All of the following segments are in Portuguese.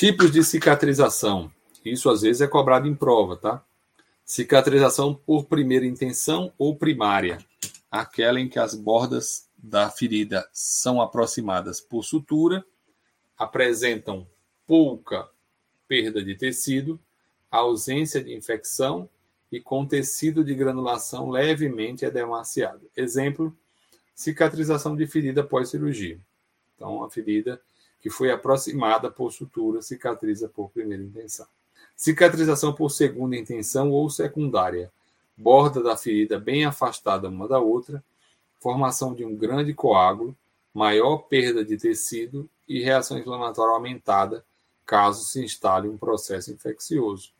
Tipos de cicatrização. Isso às vezes é cobrado em prova, tá? Cicatrização por primeira intenção ou primária. Aquela em que as bordas da ferida são aproximadas por sutura, apresentam pouca perda de tecido, ausência de infecção e com tecido de granulação levemente edemaciado. Exemplo: cicatrização de ferida pós-cirurgia. Então, a ferida que foi aproximada por sutura cicatriza por primeira intenção. Cicatrização por segunda intenção ou secundária. Borda da ferida bem afastada uma da outra, formação de um grande coágulo, maior perda de tecido e reação inflamatória aumentada caso se instale um processo infeccioso.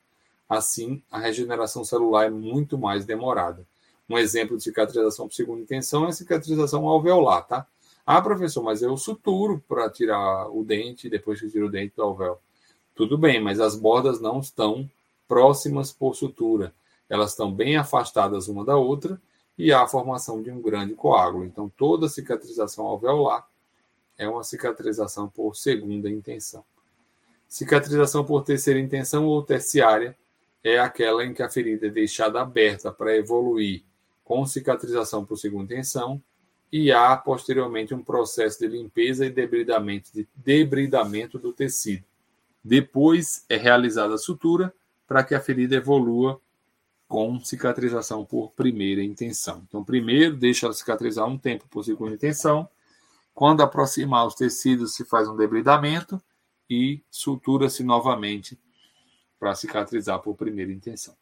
Assim, a regeneração celular é muito mais demorada. Um exemplo de cicatrização por segunda intenção é a cicatrização alveolar, tá? Ah, professor, mas eu suturo para tirar o dente depois que eu tiro o dente do alvéolo. Tudo bem, mas as bordas não estão próximas por sutura. Elas estão bem afastadas uma da outra e há a formação de um grande coágulo. Então, toda cicatrização alveolar é uma cicatrização por segunda intenção. Cicatrização por terceira intenção ou terciária é aquela em que a ferida é deixada aberta para evoluir com cicatrização por segunda intenção e há posteriormente um processo de limpeza e debridamento, de debridamento do tecido. Depois é realizada a sutura para que a ferida evolua com cicatrização por primeira intenção. Então, primeiro deixa ela cicatrizar um tempo por segunda intenção. Quando aproximar os tecidos, se faz um debridamento e sutura-se novamente para cicatrizar por primeira intenção.